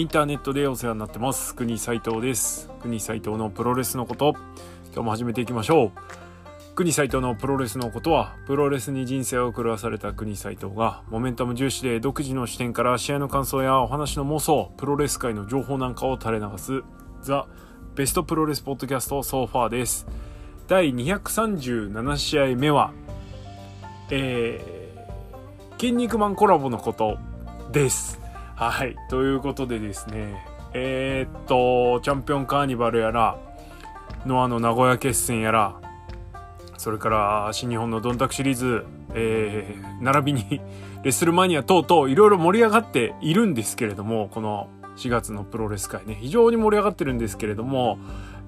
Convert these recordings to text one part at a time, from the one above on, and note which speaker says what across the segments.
Speaker 1: インターネットでお世話になってます。国斉藤です。国斉藤のプロレスのこと。今日も始めていきましょう。国斉藤のプロレスのことはプロレスに人生を狂わされた国斉藤がモメンタム重視で独自の視点から試合の感想やお話の妄想プロレス界の情報なんかを垂れ流すザ・ベストプロレスポッドキャストソファーです。第237試合目はえー、筋肉マンコラボのことです。はい。ということでですね、えー、っと、チャンピオンカーニバルやら、ノアの名古屋決戦やら、それから新日本のドンタクシリーズ、えー、並びに レッスルマニア等々いろいろ盛り上がっているんですけれども、この4月のプロレス界ね、非常に盛り上がってるんですけれども、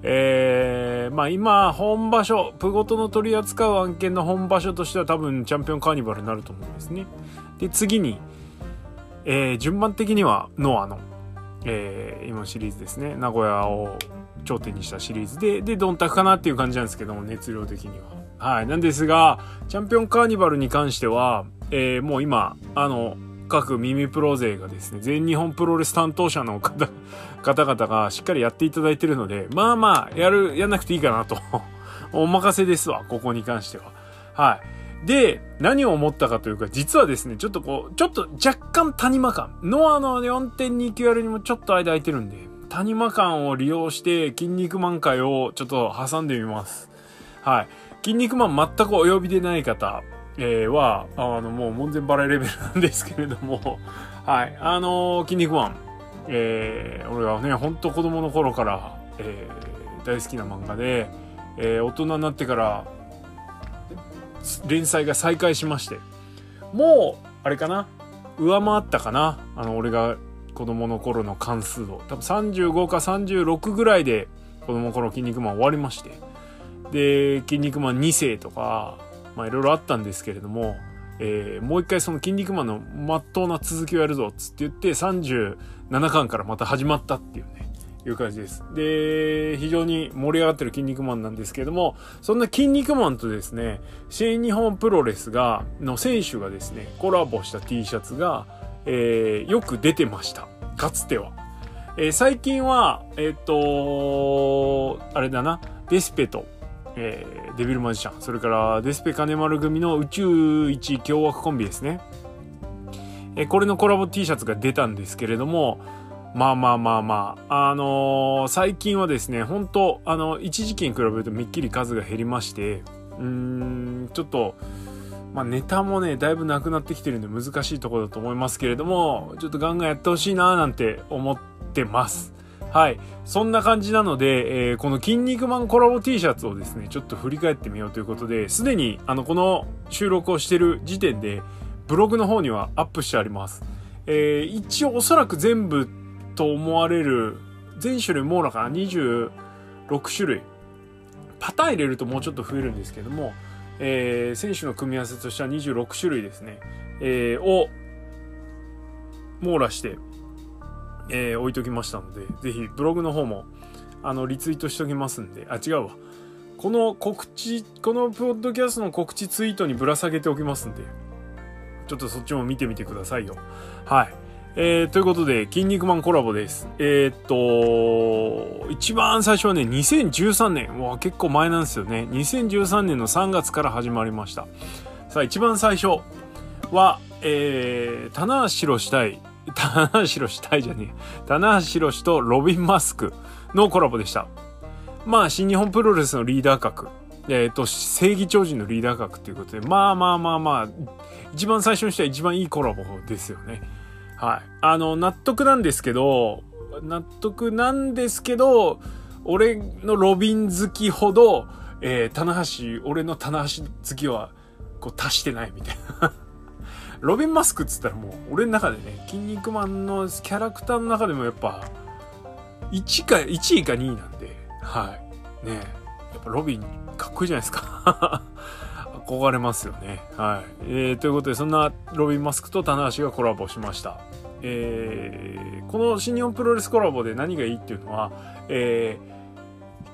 Speaker 1: えー、まあ今、本場所、プゴトの取り扱う案件の本場所としては多分チャンピオンカーニバルになると思うんですね。で、次に、えー、順番的にはノアの、えー、今シリーズですね名古屋を頂点にしたシリーズででドンタクかなっていう感じなんですけども熱量的には。はい、なんですがチャンピオンカーニバルに関しては、えー、もう今あの各耳プロ勢がですね全日本プロレス担当者の 方々がしっかりやっていただいてるのでまあまあやるやんなくていいかなとお任せですわここに関しては。はい。で、何を思ったかというか、実はですね、ちょっとこう、ちょっと若干谷間感。ノアの 4.2QR にもちょっと間空いてるんで、谷間感を利用して、筋肉マン会をちょっと挟んでみます。はい。筋肉マン全くお呼びでない方、えー、は、あの、もう門前払いレベルなんですけれども、はい。あのー、筋肉マン、えー、俺はね、ほんと子供の頃から、えー、大好きな漫画で、えー、大人になってから、連載が再開しましてもうあれかな？上回ったかな？あの俺が子供の頃の関数を。多分35か36ぐらいで子供の頃筋肉マン終わりまして。で筋肉マン2世とかまあいろいろあったんですけれども、えー、もう一回その筋肉マンのまっとうな続きをやるぞっつって言って37巻からまた始まったっていうね。いう感じです。で、非常に盛り上がってる筋肉マンなんですけれども、そんな筋肉マンとですね、新日本プロレスが、の選手がですね、コラボした T シャツが、えー、よく出てました。かつては。えー、最近は、えっ、とあれだな、デスペと、えー、デビルマジシャン、それからデスペ金丸組の宇宙一凶悪コンビですね。えー、これのコラボ T シャツが出たんですけれども、まあまあまあまあ、あのー、最近はですね、本当あの、一時期に比べるとめっきり数が減りまして、うーん、ちょっと、まあネタもね、だいぶなくなってきてるんで難しいところだと思いますけれども、ちょっとガンガンやってほしいなーなんて思ってます。はい。そんな感じなので、えー、この筋肉マンコラボ T シャツをですね、ちょっと振り返ってみようということで、すでに、あの、この収録をしてる時点で、ブログの方にはアップしてあります。えー、一応おそらく全部と思われる全種類網羅かな26種類。パターン入れるともうちょっと増えるんですけども、えー、選手の組み合わせとしては26種類ですね、えー、を網羅して、えー、置いときましたのでぜひブログの方もあのリツイートしておきますんで。あ違うわ。この告知このポッドキャストの告知ツイートにぶら下げておきますんで。ちょっとそっちも見てみてくださいよ。はい。えー、ということで、筋肉マンコラボです。えー、っと、一番最初はね、2013年。わ結構前なんですよね。2013年の3月から始まりました。さあ、一番最初は、えー、棚橋宏対、棚橋宏対じゃねえ。棚橋宏とロビン・マスクのコラボでした。まあ、新日本プロレスのリーダー格。えっ、と、正義超人のリーダー格ということで、まあまあまあまあ、一番最初にしては一番いいコラボですよね。はい。あの、納得なんですけど、納得なんですけど、俺のロビン好きほど、えー、棚橋、俺の棚橋好きは、こう、足してないみたいな。ロビンマスクっつったらもう、俺の中でね、筋肉マンのキャラクターの中でもやっぱ、1か、1位か2位なんで、はい。ねやっぱロビンかっこいいじゃないですか。憧れますよね。はい。えー、ということで、そんなロビン・マスクと棚橋がコラボしました。えー、この新日本プロレスコラボで何がいいっていうのは、え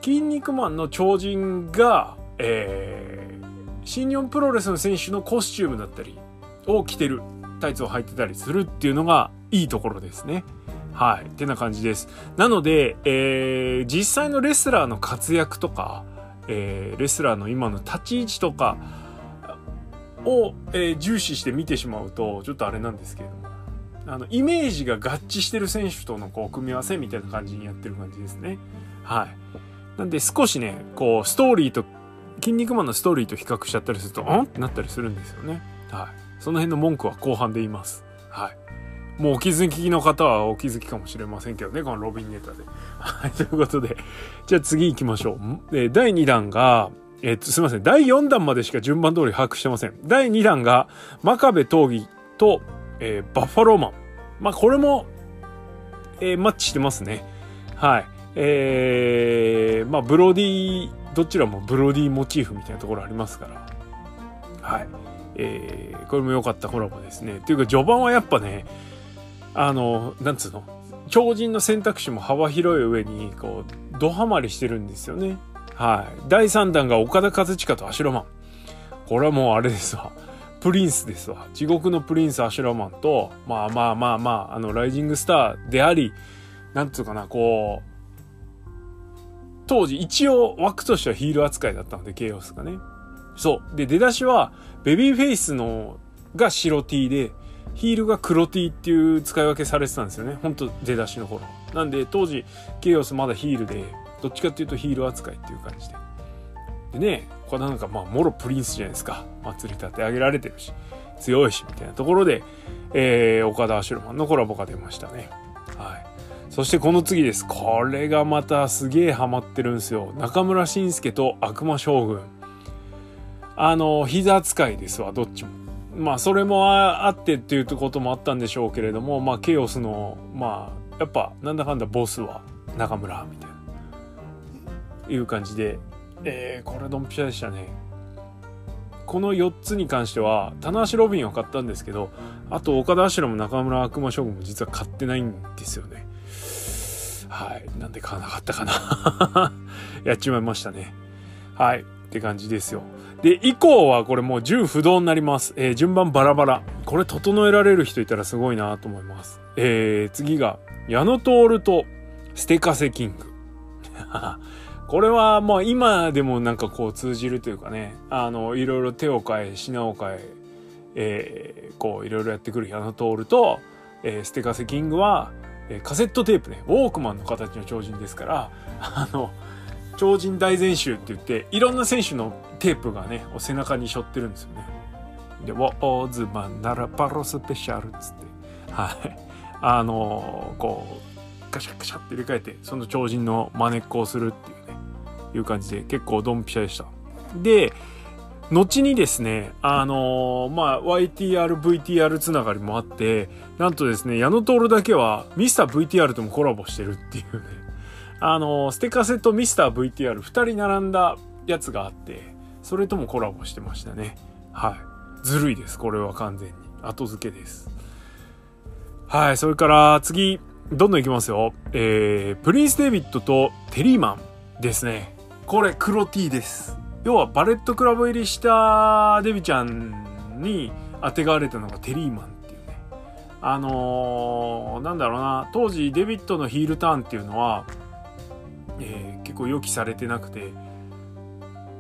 Speaker 1: ー、筋肉マンの超人が、えー、新日本プロレスの選手のコスチュームだったりを着てる、タイツを履いてたりするっていうのがいいところですね。はい。ってな感じです。なので、えー、実際のレスラーの活躍とか、えー、レスラーの今の立ち位置とかを、えー、重視して見てしまうと、ちょっとあれなんですけれども、あの、イメージが合致してる選手とのこう、組み合わせみたいな感じにやってる感じですね。はい。なんで少しね、こう、ストーリーと、筋肉マンのストーリーと比較しちゃったりすると、ん？ってなったりするんですよね。はい。その辺の文句は後半で言います。はい。もうお気づきの方はお気づきかもしれませんけどね、このロビンネタで。はい、ということで、じゃあ次行きましょう。え第2弾が、えっ、と、すいません。第4弾までしか順番通り把握してません。第2弾が、真壁闘技と、えー、バッファローマン。まあ、これも、えー、マッチしてますね。はい。えー、まあ、ブロディ、どちらもブロディモチーフみたいなところありますから。はい。えー、これも良かったコラボですね。っていうか、序盤はやっぱね、あの、なんつうの？超人の選択肢も幅広い上に、こう、ドハマりしてるんですよね。はい。第3弾が岡田和親とアシュラマン。これはもうあれですわ。プリンスですわ。地獄のプリンスアシュラマンと、まあまあまあまあ、あの、ライジングスターであり、なんつうかな、こう、当時一応枠としてはヒール扱いだったので、ケイオスがね。そう。で、出だしは、ベビーフェイスの、が白 T で、ヒールが黒 T っていう使い分けされてたんですよね。ほんと出だしの頃。なんで当時、ケイオスまだヒールで、どっちかっていうとヒール扱いっていう感じで。でね、これなんかまあ、もろプリンスじゃないですか。祭り立て上げられてるし、強いし、みたいなところで、えー、岡田アシュルマンのコラボが出ましたね。はい。そしてこの次です。これがまたすげえハマってるんですよ。中村慎介と悪魔将軍。あの、膝扱いですわ、どっちも。まあそれもあってっていうこともあったんでしょうけれども、まあケイオスの、まあやっぱなんだかんだボスは中村みたいな、いう感じで、えー、これドンピシャでしたね。この4つに関しては、棚橋ロビンを買ったんですけど、あと岡田アシュラも中村悪魔将軍も実は買ってないんですよね。はい。なんで買わなかったかな やっちまいましたね。はい。って感じですよ。で、以降はこれもう順不動になります。えー、順番バラバラ。これ整えられる人いたらすごいなと思います。えー、次が、矢野徹とステカセキング。これはまあ今でもなんかこう通じるというかね、あの、いろいろ手を変え、品を変え、えー、こういろいろやってくる矢野徹と、えー、ステカセキングは、えー、カセットテープね、ウォークマンの形の超人ですから、あの、超人大全集って言って、いろんな選手のテープがね、お背中に背負ってるんですよね。で、ウォーズマンならパロスペシャルっつって、はい。あのー、こう、カシャカシャって入れ替えて、その超人の真似っこをするっていう、いう感じで、結構ドンピシャでした。で、後にですね、あのー、まあ、YTR、VTR つながりもあって、なんとですね、矢野通だけはミスター VTR ともコラボしてるっていうね、あの、ステカセとミスター VTR 二人並んだやつがあって、それともコラボしてましたね。はい。ずるいです。これは完全に。後付けです。はい。それから次、どんどんいきますよ。えー、プリンス・デイビッドとテリーマンですね。これ黒 T です。要はバレットクラブ入りしたデビちゃんに当てがわれたのがテリーマンっていうね。あのー、なんだろうな、当時デビッドのヒールターンっていうのは、えー、結構予期されてなくて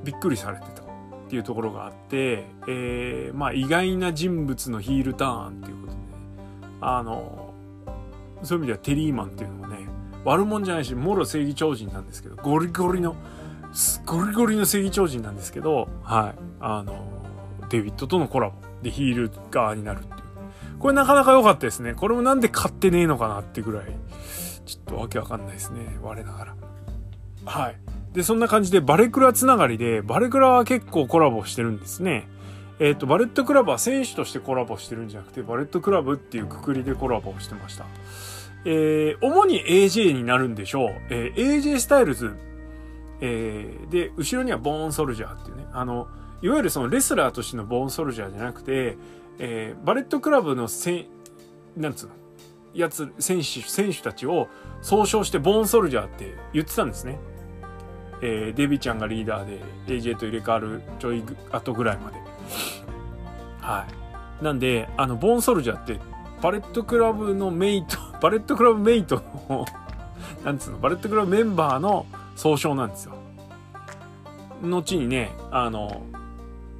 Speaker 1: びっくりされてたっていうところがあって、えー、まあ意外な人物のヒールターンっていうことであのそういう意味ではテリーマンっていうのもね悪者じゃないしもろ正義超人なんですけどゴリゴリのゴリゴリの正義超人なんですけどはいあのデビッドとのコラボでヒール側になるっていうこれなかなか良かったですねこれもなんで買ってねえのかなってぐらいちょっとわけわかんないですね我ながらはい。で、そんな感じでバレクラつながりで、バレクラは結構コラボしてるんですね。えっ、ー、と、バレットクラブは選手としてコラボしてるんじゃなくて、バレットクラブっていうくくりでコラボしてました。えー、主に AJ になるんでしょう。えー、AJ スタイルズ、えー、で、後ろにはボーンソルジャーっていうね、あの、いわゆるそのレスラーとしてのボーンソルジャーじゃなくて、えー、バレットクラブのせなんつうの、やつ、選手、選手たちを総称してボーンソルジャーって言ってたんですね。えー、デビちゃんがリーダーで AJ と入れ替わるちょい後ぐらいまで。はい。なんで、あの、ボーンソルジャーって、バレットクラブのメイト、バレットクラブメイトのなんつうのバレットクラブメンバーの総称なんですよ。後にねあの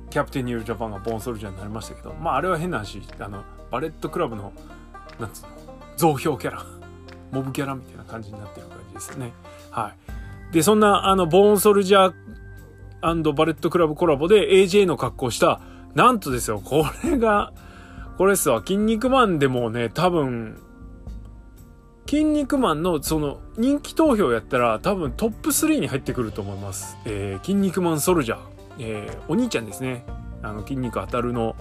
Speaker 1: キャプテンニュージャパンがボーンソルジャーになりましたけどまああれは変な話あのバレットクラブのなんつうの雑兵キャラ モブキャラみたいな感じになってる感じですよね。はい。でそんなあのボーンソルジャーバレットクラブコラボで AJ の格好したなんとですよこれがこれっすわ筋肉マンでもね多分筋肉マンのその人気投票やったら多分トップ3に入ってくると思います。えー、筋肉マンソルジャー、えー、お兄ちゃんですね。あの筋肉当たるの、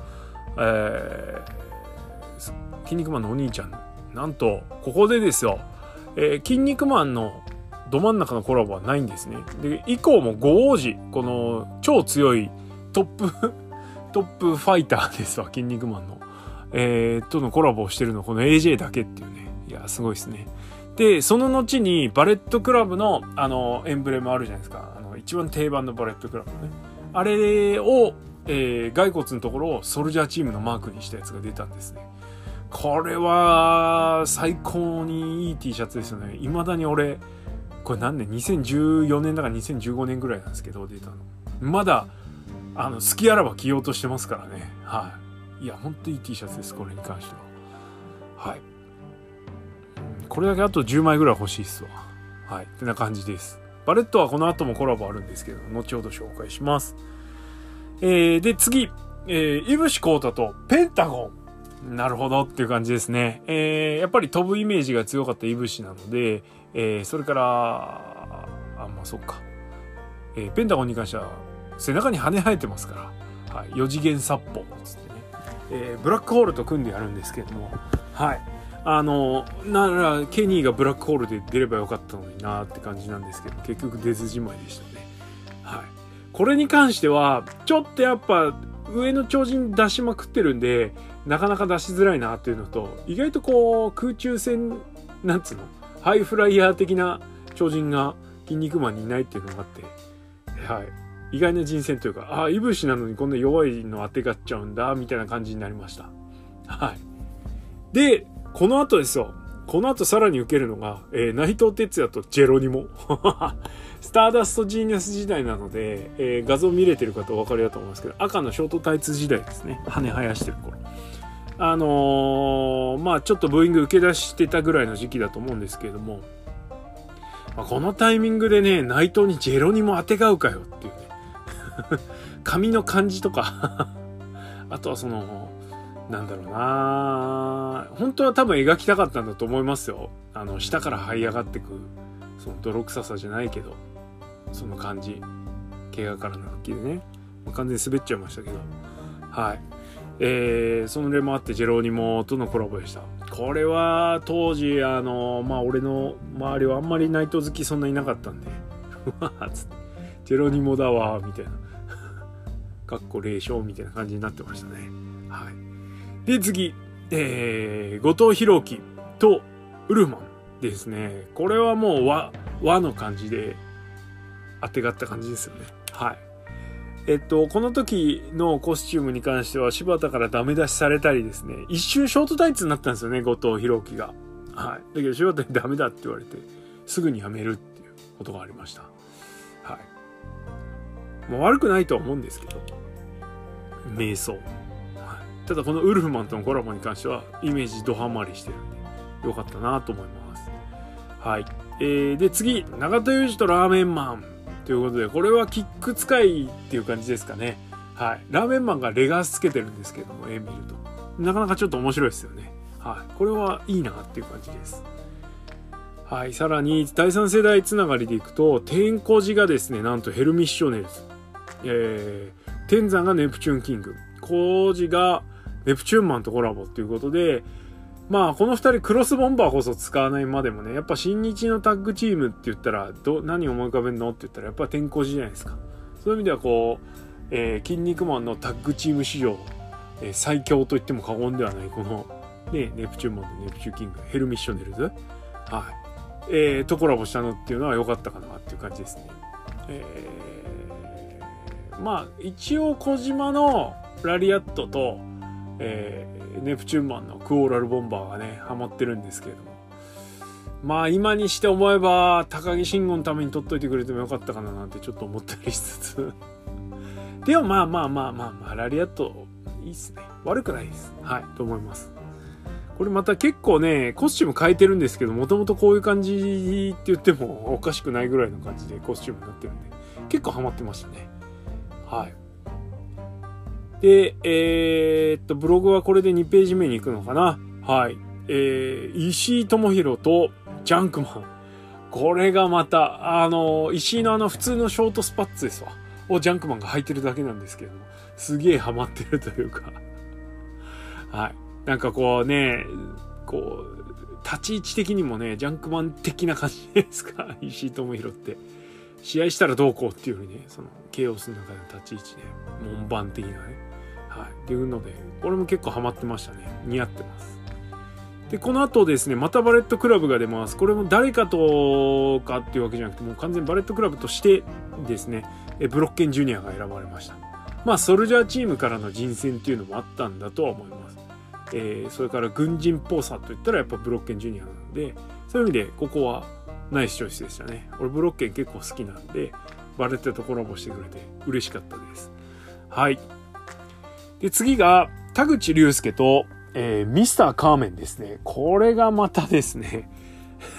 Speaker 1: えー、筋肉マンのお兄ちゃん。なんと、ここでですよ、えー、筋肉マンのど真ん中のコラボはないんですね。で、以降も五王子、この超強いトップ トップファイターですわ、キン肉マンの。えー、とのコラボをしてるの、この AJ だけっていうね。いや、すごいですね。で、その後にバレットクラブのあのエンブレムあるじゃないですか。あの一番定番のバレットクラブのね。あれを、えー、骸骨のところをソルジャーチームのマークにしたやつが出たんですね。これは最高にいい T シャツですよね。未だに俺、これ何年 ?2014 年だから2015年ぐらいなんですけど、出たの。まだ、あの、好きあらば着ようとしてますからね。はい。いや、ほんといい T シャツです、これに関しては。はい。これだけあと10枚ぐらい欲しいっすわ。はい。ってな感じです。バレットはこの後もコラボあるんですけど、後ほど紹介します。えー、で、次。えー、イブシコータとペンタゴン。なるほどっていう感じですね。えー、やっぱり飛ぶイメージが強かったイブシなので、えー、それから、あ、まあそっか。えー、ペンタゴンに関しては背中に羽生えてますから、はい、4次元殺法つってね、えー、ブラックホールと組んでやるんですけども、はい。あのならケニーがブラックホールで出ればよかったのになって感じなんですけど結局出ずじまいでしたね。はい。これに関してはちょっとやっぱ上の超人出しまくってるんでなかなか出しづらいなっていうのと意外とこう空中戦なんつうのハイフライヤー的な超人が筋肉マンにいないっていうのがあってはい。意外な人選というかああいぶしなのにこんな弱いの当てがっちゃうんだみたいな感じになりました。はい。でこの後ですよ。この後さらに受けるのが、えー、内藤哲也とジェロニモ。スターダストジーニアス時代なので、えー、画像見れてる方お分かりだと思いますけど、赤のショートタイツ時代ですね。羽生やしてる頃。あのー、まあちょっとブーイング受け出してたぐらいの時期だと思うんですけれども、まあ、このタイミングでね、内藤にジェロニモ当てがうかよっていうね。髪の感じとか あとはその、なんだろうな本当は多分描きたかったんだと思いますよ。あの、下から這い上がってく、その泥臭さじゃないけど、その感じ。怪我からの復帰でね。ま、完全に滑っちゃいましたけど。はい。えー、その例もあってジェロニモとのコラボでした。これは当時、あの、まあ俺の周りはあんまりナイト好きそんないなかったんで、うわっつ、ジェロニモだわ、みたいな。かっこ霊障みたいな感じになってましたね。はい。で、次、えー、後藤弘樹とウルマンですね。これはもう和、和の感じで当てがった感じですよね。はい。えっと、この時のコスチュームに関しては柴田からダメ出しされたりですね、一瞬ショートタイツになったんですよね、後藤弘樹が。はい。だけど柴田にダメだって言われて、すぐにやめるっていうことがありました。はい。まあ、悪くないとは思うんですけど、瞑想。ただこのウルフマンとのコラボに関してはイメージドハマりしてるんでよかったなと思います。はい。えー、で次永田裕二とラーメンマンということでこれはキック使いっていう感じですかね。はい。ラーメンマンがレガースつけてるんですけども絵見ると。なかなかちょっと面白いですよね。はい。これはいいなっていう感じです。はい、さらに第3世代つながりでいくと天候寺がですねなんとヘルミッショネルズ、えー、天山がネプチューンキング。工事がネプチューンマンとコラボっていうことで、まあ、この二人クロスボンバーこそ使わないまでもね、やっぱ新日のタッグチームって言ったら、ど、何思い浮かべるのって言ったら、やっぱ天コジじゃないですか。そういう意味ではこう、えー、キン肉マンのタッグチーム史上、えー、最強と言っても過言ではない、この、ね、ネプチューンマンとネプチューキング、ヘルミッショネルズはい。えー、とコラボしたのっていうのは良かったかなっていう感じですね。えー、まあ、一応小島のラリアットと、えー、ネプチューンマンのクオーラルボンバーがね、ハマってるんですけれども、まあ今にして思えば高木慎吾のために取っといてくれてもよかったかななんてちょっと思ったりしつつ。でもまあまあまあまあまあラリアットいいっすね。悪くないです。はいと思います。これまた結構ねコスチューム変えてるんですけどもともとこういう感じって言ってもおかしくないぐらいの感じでコスチュームになってるんで結構ハマってましたね。はい。でえー、っとブログはこれで2ページ目に行くのかな？はいえー、石井智弘とジャンクマン。これがまた、あの、石井のあの普通のショートスパッツですわ。をジャンクマンが履いてるだけなんですけども、すげえハマってるというか。はい。なんかこうね、こう、立ち位置的にもね、ジャンクマン的な感じですか？石井智弘って。試合したらどうこうっていうよりね、その、ケイオスの中での立ち位置ね、門番的なね。はい。っていうので、これも結構ハマってましたね。似合ってます。で、この後ですね、またバレットクラブが出ます。これも誰かとかっていうわけじゃなくて、もう完全にバレットクラブとしてですね、ブロッケンジュニアが選ばれました。まあ、ソルジャーチームからの人選っていうのもあったんだとは思います。えー、それから軍人っぽさといったらやっぱブロッケンジュニアなので、そういう意味でここはナイスチョイスでしたね。俺ブロッケン結構好きなんで、バレットとコラボしてくれて嬉しかったです。はい。で、次が、田口竜介とえー、ミスターカーメンですね。これがまたですね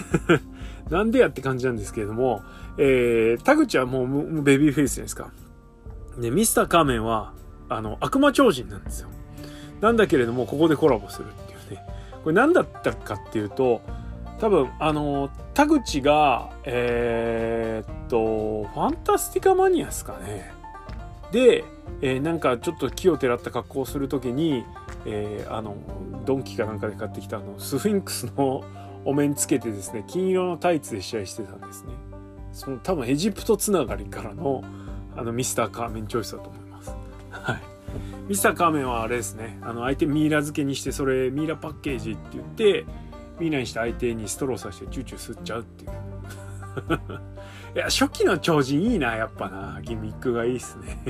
Speaker 1: なんでやって感じなんですけれども、えー、田口はもうベビーフェイスじゃないですか。で、ミスターカーメンは、あの、悪魔超人なんですよ。なんだけれども、ここでコラボするっていうね。これ何だったかっていうと、多分、あの、田口が、えー、っと、ファンタスティカマニアですかね。で、えー、なんかちょっと木をてらった格好をするときに、えー、あのドンキかなんかで買ってきたあのスフィンクスのお面つけてですね金色のタイツで試合してたんですね。その多分エジプトつながりからのあのミスターカーメンチョイスだと思います。はい。ミスターカーメンはあれですね。あの相手ミイラ漬けにしてそれミイラパッケージって言ってミイラにして相手にストローさしてチューチュー吸っちゃうっていう。いや初期の超人いいなやっぱなギミックがいいっすね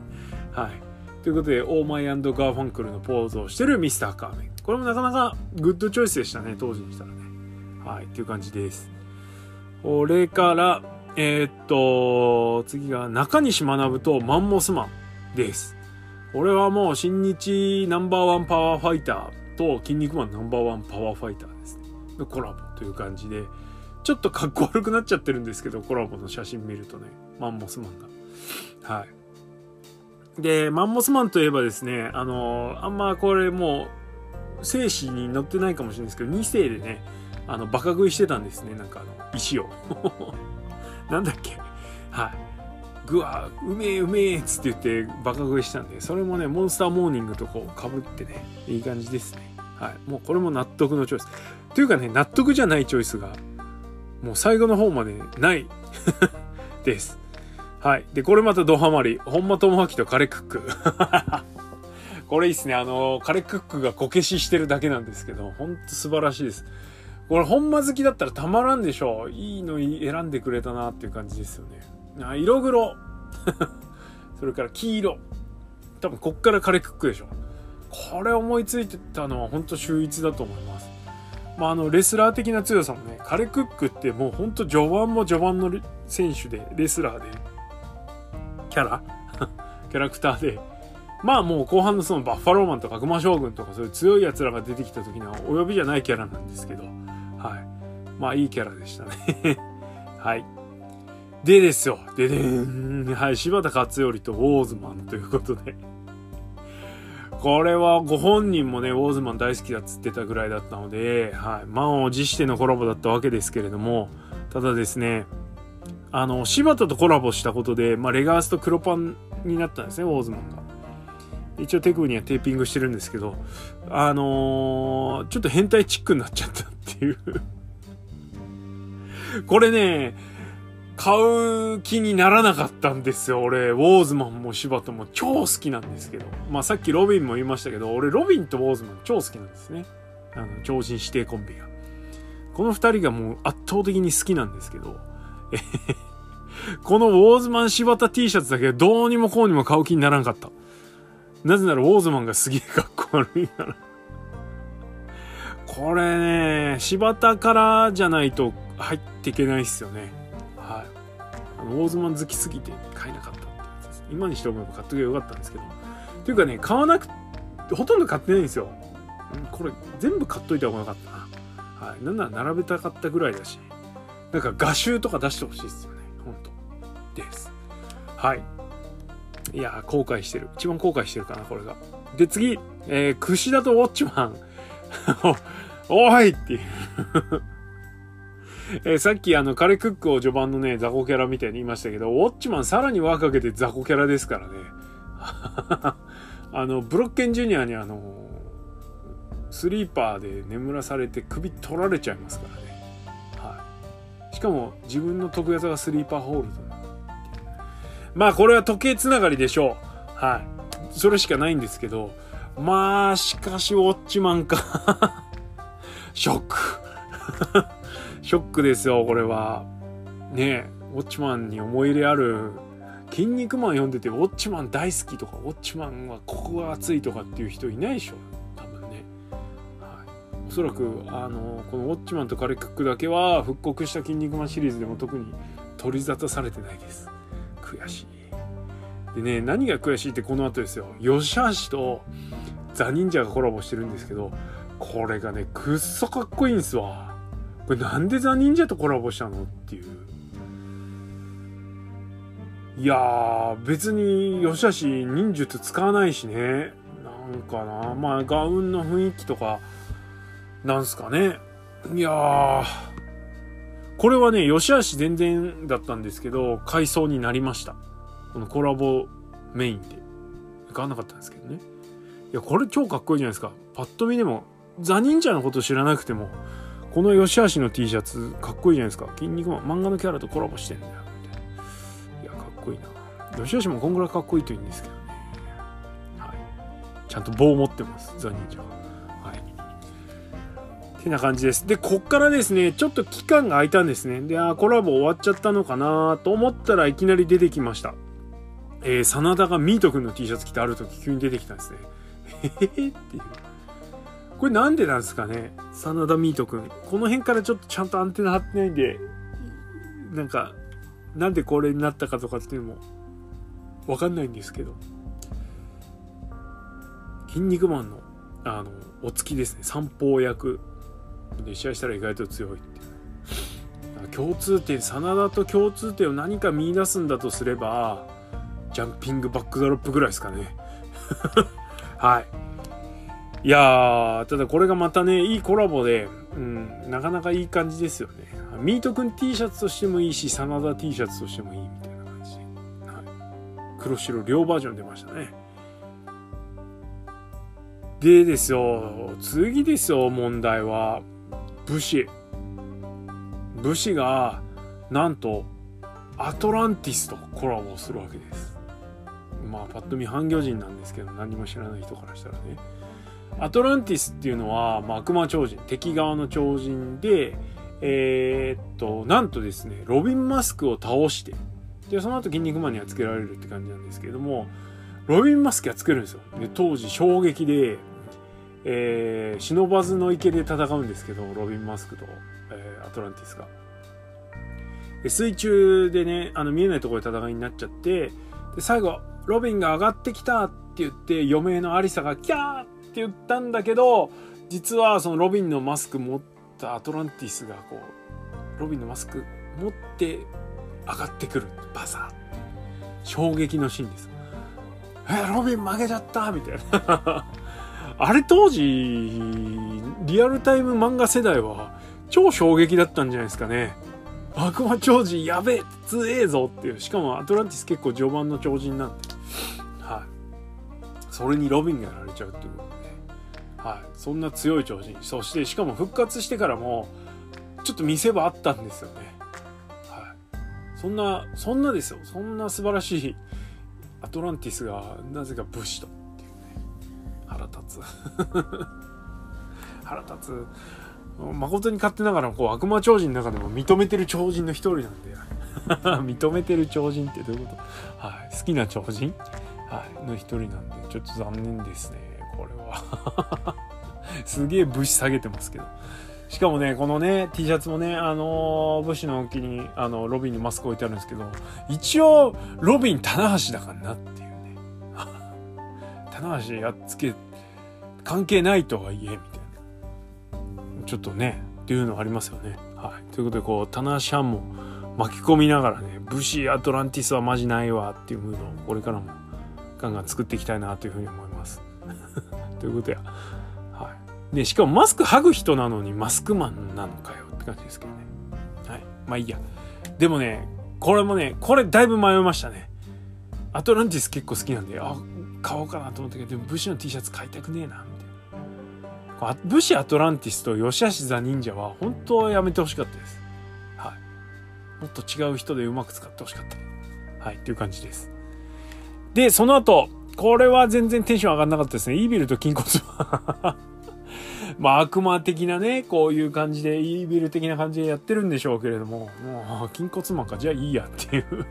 Speaker 1: はいということで、オーマイガーファンクルのポーズをしてるミスターカーメン。これもなかなかグッドチョイスでしたね、当時にしたらね。はい、っていう感じです。これから、えー、っと、次が中西学とマンモスマンです。これはもう新日ナンバーワンパワーファイターと筋肉マンナンバーワンパワーファイターですね。のコラボという感じで、ちょっとかっこ悪くなっちゃってるんですけど、コラボの写真見るとね、マンモスマンが。はい。で、マンモスマンといえばですね、あの、あんまこれもう、生死に載ってないかもしれないですけど、2世でね、あの、バカ食いしてたんですね、なんかあの、石を。なんだっけはい。ぐわうめえうめえっつって言ってバカ食いしたんで、それもね、モンスターモーニングとこう被ってね、いい感じですね。はい。もうこれも納得のチョイス。というかね、納得じゃないチョイスが、もう最後の方までない です。はい。で、これまたドハマり。本間智明とカレクック。これいいっすね。あの、カレクックがこけししてるだけなんですけど、ほんと素晴らしいです。これ、本間好きだったらたまらんでしょう。いいの選んでくれたなっていう感じですよね。あ色黒。それから黄色。多分こっからカレクックでしょ。これ思いついてたのは本当秀逸だと思います。まあ、あの、レスラー的な強さもね、カレクックってもうほんと序盤も序盤の選手で、レスラーで、キャラ？キャラクターで、まあもう後半のそのバッファローマンとか悪魔将軍とかそういう強い奴らが出てきた時にはお呼びじゃないキャラなんですけど、はい。まあいいキャラでしたね はい。でですよ。ででん。はい。柴田勝頼とウォーズマンということでこれはご本人もね、ウォーズマン大好きだっつってたぐらいだったので、はい。満を持してのコラボだったわけですけれども、ただですね、あの、柴田とコラボしたことで、まあ、レガースと黒パンになったんですね、ウォーズマンが。一応手首にはテーピングしてるんですけど、あのー、ちょっと変態チックになっちゃったっていうこれね、買う気にならなかったんですよ。俺、ウォーズマンも柴田も超好きなんですけど。まあさっきロビンも言いましたけど、俺ロビンとウォーズマン超好きなんですね。あの、超人指定コンビが。この二人がもう圧倒的に好きなんですけど、このウォーズマン柴田 T シャツだけどうにもこうにも買う気にならんかった。なぜならウォーズマンがすげえかっこ悪いから。これね柴田からじゃないと入っていけないっすよねあのオーズマン好きすぎて買えなかったってやつです。今にして思えば買っとけばよかったんですけど。っていうかね買わなくほとんど買ってないんですよ。これ全部買っといた方がよかったな。はい。なんなら並べたかったぐらいだし。なんか画集とか出してほしいですよね。本当です。はい。いや後悔してる。一番後悔してるかなこれが。で次、えー、串田とウォッチマン。おいっていう。えー、さっきあの、カレクックを序盤のね、雑魚キャラみたいに言いましたけど、ウォッチマンさらに若けて雑魚キャラですからね。あの、ブロッケンジュニアにあの、スリーパーで眠らされて首取られちゃいますからね。はい。しかも自分の得意技がスリーパーホールドまあこれは時計つながりでしょう。はい。それしかないんですけど、まあ、しかしウォッチマンか ショックショックですよ、これは。ねえ、ウォッチマンに思い入れある、筋肉マン読んでて、ウォッチマン大好きとか、ウォッチマンはここが熱いとかっていう人いないでしょ、多分ね。はい、おそらく、あの、このウォッチマンとカレクックだけは、復刻した筋肉マンシリーズでも特に取り沙汰されてないです。悔しい。でね、何が悔しいってこの後ですよ。吉橋とザ・忍者がコラボしてるんですけど、これがね、くっそかっこいいんですわ。これなんでザ・忍者とコラボしたのっていう。いやー、別に吉橋忍術使わないしね。なんかな。まあ、ガウンの雰囲気とか、なんすかね。いやー、これはね、吉橋全然だったんですけど、回想になりました。このコラボメインで。買わなかったんですけどね。いや、これ超かっこいいじゃないですか。パッと見でも、ザ・忍者のこと知らなくても、この吉橋の T シャツかっこいいじゃないですか。筋肉マン、漫画のキャラとコラボしてんだよ。みたいな。いや、かっこいいな。吉橋もこんぐらいかっこいいといいんですけどね。はい。ちゃんと棒持ってます、ザ・忍者ははい。てな感じです。で、こっからですね、ちょっと期間が空いたんですね。で、あコラボ終わっちゃったのかなと思ったらいきなり出てきました。えー、真田がミートくんの T シャツ着てある時急に出てきたんですね。へへへっていう。これなんでなんですかね？真田ミートくん。この辺からちょっとちゃんとアンテナ張ってないんで、なんか、なんでこれになったかとかっていうのも、わかんないんですけど。筋肉マンの、あの、お付きですね。散歩役で試合したら意外と強いって共通点真田と共通点を何か見出すんだとすればジャンピングバックドロップぐらいですかね はいいやーただこれがまたねいいコラボで、うん、なかなかいい感じですよね。ミートくん T シャツとしてもいいし真田 T シャツとしてもいいみたいな感じで、はい、黒白両バージョン出ましたね。でですよ次ですよ問題は。武士。武士がなんとアトランティスとコラボするわけです。まあパッと見半魚人なんですけど何も知らない人からしたらね。アトランティスっていうのは、まあ、悪魔超人敵側の超人でえー、っとなんとですねロビンマスクを倒してでその後筋肉マンにはつけられるって感じなんですけれどもロビンマスクはつけるんですよで当時衝撃でえー、忍ばずの池で戦うんですけど、ロビン・マスクと、えー、アトランティスが。で水中でね、あの見えないところで戦いになっちゃって、で最後、ロビンが上がってきたって言って、余命のアリサがキャーって言ったんだけど、実はそのロビンのマスク持ったアトランティスがこう、ロビンのマスク持って上がってくる。バサッ。衝撃のシーンです。えロビン負けちゃったみたいな あれ当時、リアルタイム漫画世代は超衝撃だったんじゃないですかね。悪魔超人やべえ強えぞっていう。しかもアトランティス結構序盤の超人なんで。はい。それにロビンがやられちゃうっていう、はい。そんな強い超人。そしてしかも復活してからも、ちょっと見せ場あったんですよね。はい。そんな、そんなですよ。そんな素晴らしいアトランティスがなぜか武士と。腹立つ 腹立つ誠に勝手ながらこう悪魔超人の中でも認めてる超人の一人なんで 認めてる超人ってどういうこと？はい好きな超人？はいの一人なんでちょっと残念ですね すげえ武士下げてますけど。しかもね、このね、T シャツもね、あのー、武士の沖に、あの、ロビンにマスク置いてあるんですけど、一応、ロビン棚橋だからなっていうね。棚橋やっつけ、関係ないとはいえ、みたいな。ちょっとね、っていうのありますよね。はい。ということで、こう、棚橋ンも巻き込みながらね、武士アトランティスはマジないわっていうムードをこれからもガンガン作っていきたいなというふうに思います。ということや。はい。で、しかもマスク剥ぐ人なのにマスクマンなのかよって感じですけどね。はい。まあいいや。でもね、これもね、これだいぶ迷いましたね。アトランティス結構好きなんで、あ、買おうかなと思ったけど、でも武士の T シャツ買いたくねえな、みたいな。武士アトランティスと吉橋ザ忍者は本当はやめてほしかったです。はい。もっと違う人でうまく使ってほしかった。はい。っていう感じです。で、その後、これは全然テンション上がんなかったですね。イービルと筋骨はまあ悪魔的なね、こういう感じで、イービル的な感じでやってるんでしょうけれども、もう、筋骨マンか、じゃあいいやっていう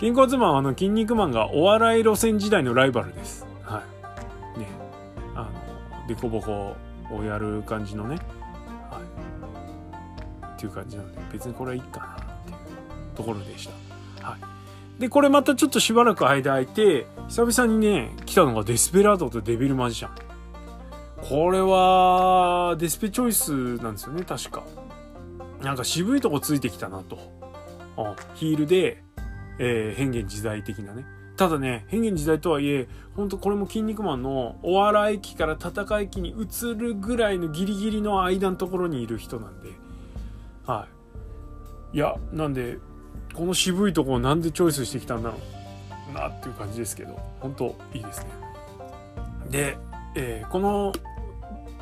Speaker 1: 筋骨マンはあの、筋肉マンがお笑い路線時代のライバルです。はい。ね。あの、デコボコをやる感じのね。はい。っていう感じなので、別にこれはいいかなっていうところでした。で、これまたちょっとしばらく間空いて、久々にね、来たのがデスペラードとデビルマジシャン。これは、デスペチョイスなんですよね、確か。なんか渋いとこついてきたなと。あヒールで、えー、変幻自在的なね。ただね、変幻自在とはいえ、ほんとこれも筋肉マンのお笑い期から戦い期に移るぐらいのギリギリの間のところにいる人なんで、はい。いや、なんで、この渋いところなんでチョイスしてきたんだろう？なっていう感じですけど本当いいですね。で、えー、この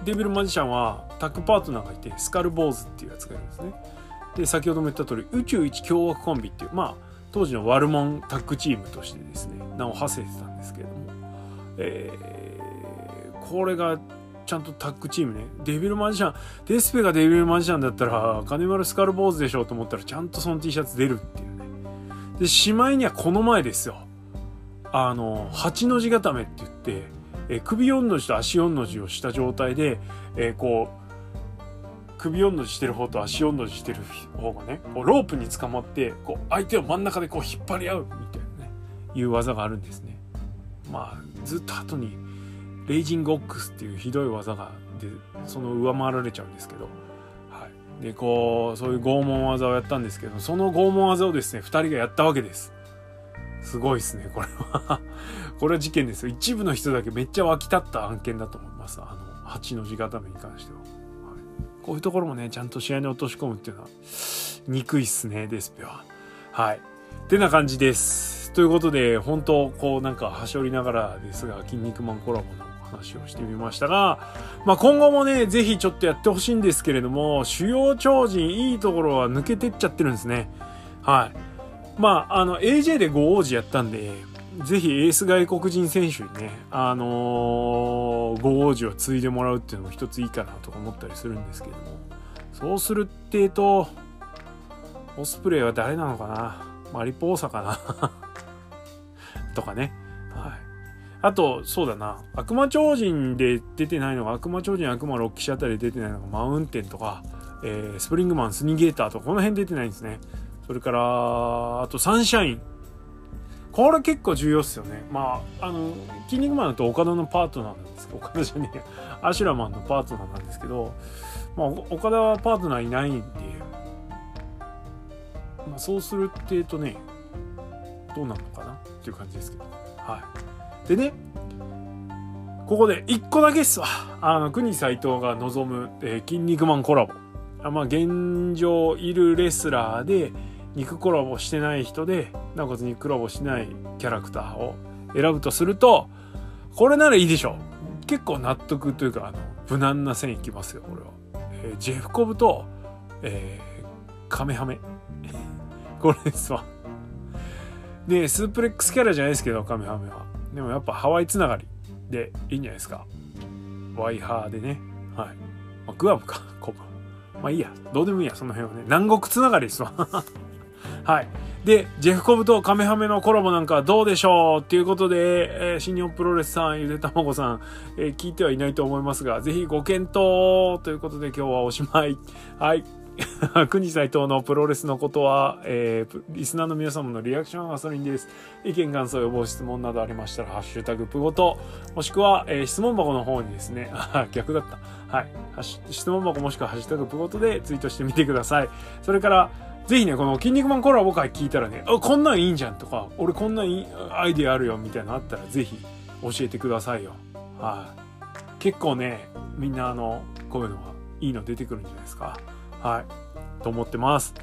Speaker 1: デビルマジシャンはタッグパートナーがいてスカルボーズっていうやつがいるんですね。で先ほども言った通り宇宙一凶悪コンビっていうまあ当時のワルモンタッグチームとしてですね名を馳せてたんですけれども、えー、これがちゃんとタッグチームね。デビルマジシャン、デスペがデビルマジシャンだったら、金丸スカル坊主でしょうと思ったら、ちゃんとその T シャツ出るっていうね。で、しまいにはこの前ですよ。あの、八の字固めって言って、え首4の字と足4の字をした状態で、え、こう、首4の字してる方と足4の字してる方がね、こうロープに捕まって、こう、相手を真ん中でこう引っ張り合うみたいなね、いう技があるんですね。まあ、ずっと後に、レイジングオックスっていうひどい技がでその上回られちゃうん。ですけど、はい、でこうそういう拷問技をやったんですけどその拷問技をですね2人がやったわけです。すごいですねこれは。これは事件ですよ。一部の人だけめっちゃ湧き立った案件だと思います。あの8の字固めに関しては、はい、こういうところもねちゃんと試合に落とし込むっていうのは憎いっすねデスペは。はい。ってな感じです。ということで本当こうなんかはしょりながらですが「筋肉マン」コラボの話をしてみましたが、まあ、今後もね、ぜひちょっとやってほしいんですけれども、主要超人いいところは抜けてっちゃってるんですね。はい。まあ、あの、AJ で5王子やったんで、ぜひエース外国人選手にね、あのー、5王子を継いでもらうっていうのも一ついいかなとか思ったりするんですけども、そうするっていうと、オスプレイは誰なのかな？マリポーサかな？とかね。はい。あと、そうだな、悪魔超人で出てないのが、悪魔超人、悪魔6騎士あたりで出てないのが、マウンテンとか、えー、スプリングマン、スニーゲーターとか、この辺出てないんですね。それから、あと、サンシャイン。これ結構重要っすよね。まあ、あの、筋肉マンだと岡田のパートナーなんですけど、岡田じゃねえや、アシュラマンのパートナーなんですけど、まあ、岡田はパートナーいないんで、まあ、そうするってえとね、どうなるのかなっていう感じですけど。はい。でね、ここで1個だけっすわ。あの、国斎藤が望む、えー、筋肉マンコラボ。あまあ、現状いるレスラーで、肉コラボしてない人で、なおかつ肉コラボしないキャラクターを選ぶとすると、これならいいでしょう。結構納得というか、あの、無難な線いきますよ、これは。えー、ジェフコブと、えー、カメハメ。これですわ。で、スープレックスキャラじゃないですけど、カメハメは。でもやっぱハワイつながりでいいんじゃないですか。ワイハーでね。はい。まあ、グアムか、コブ。まあいいや。どうでもいいや、その辺はね。南国つながりですわ。はい。で、ジェフコブとカメハメのコラボなんかどうでしょうっていうことで、えー、新日本プロレスさん、ゆでたまごさん、えー、聞いてはいないと思いますが、ぜひご検討ということで今日はおしまい。はい。国斎藤のプロレスのことは、えー、リスナーの皆様のリアクションはガソリンです。意見、感想、予防、質問などありましたら、ハッシュタグプゴと、もしくは、えー、質問箱の方にですね、あ、逆だった。はい。質問箱もしくはハッシュタグプゴとでツイートしてみてください。それから、ぜひね、この筋肉マンコラボ会聞いたらね、あ、こんなんいいんじゃんとか、俺こんないアイディアあるよみたいなのあったら、ぜひ教えてくださいよ。はい。結構ね、みんなあの、こういうのはいいの出てくるんじゃないですか。はい。と思ってます。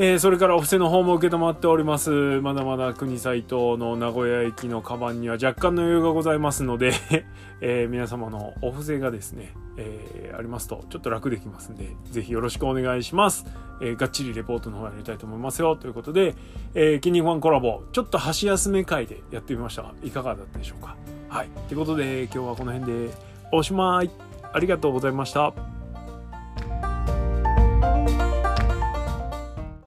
Speaker 1: えー、それからお布施の方も受け止まっております。まだまだ国斎藤の名古屋駅のカバンには若干の余裕がございますので えー、皆様のお布施がですね、えー、ありますとちょっと楽できますんで、ぜひよろしくお願いします。えがっちりレポートの方やりたいと思いますよ。ということで、えー、筋肉ファンコラボ、ちょっと箸休め会でやってみました。いかがだったでしょうかはい。ということで、今日はこの辺でおしまい。ありがとうございました。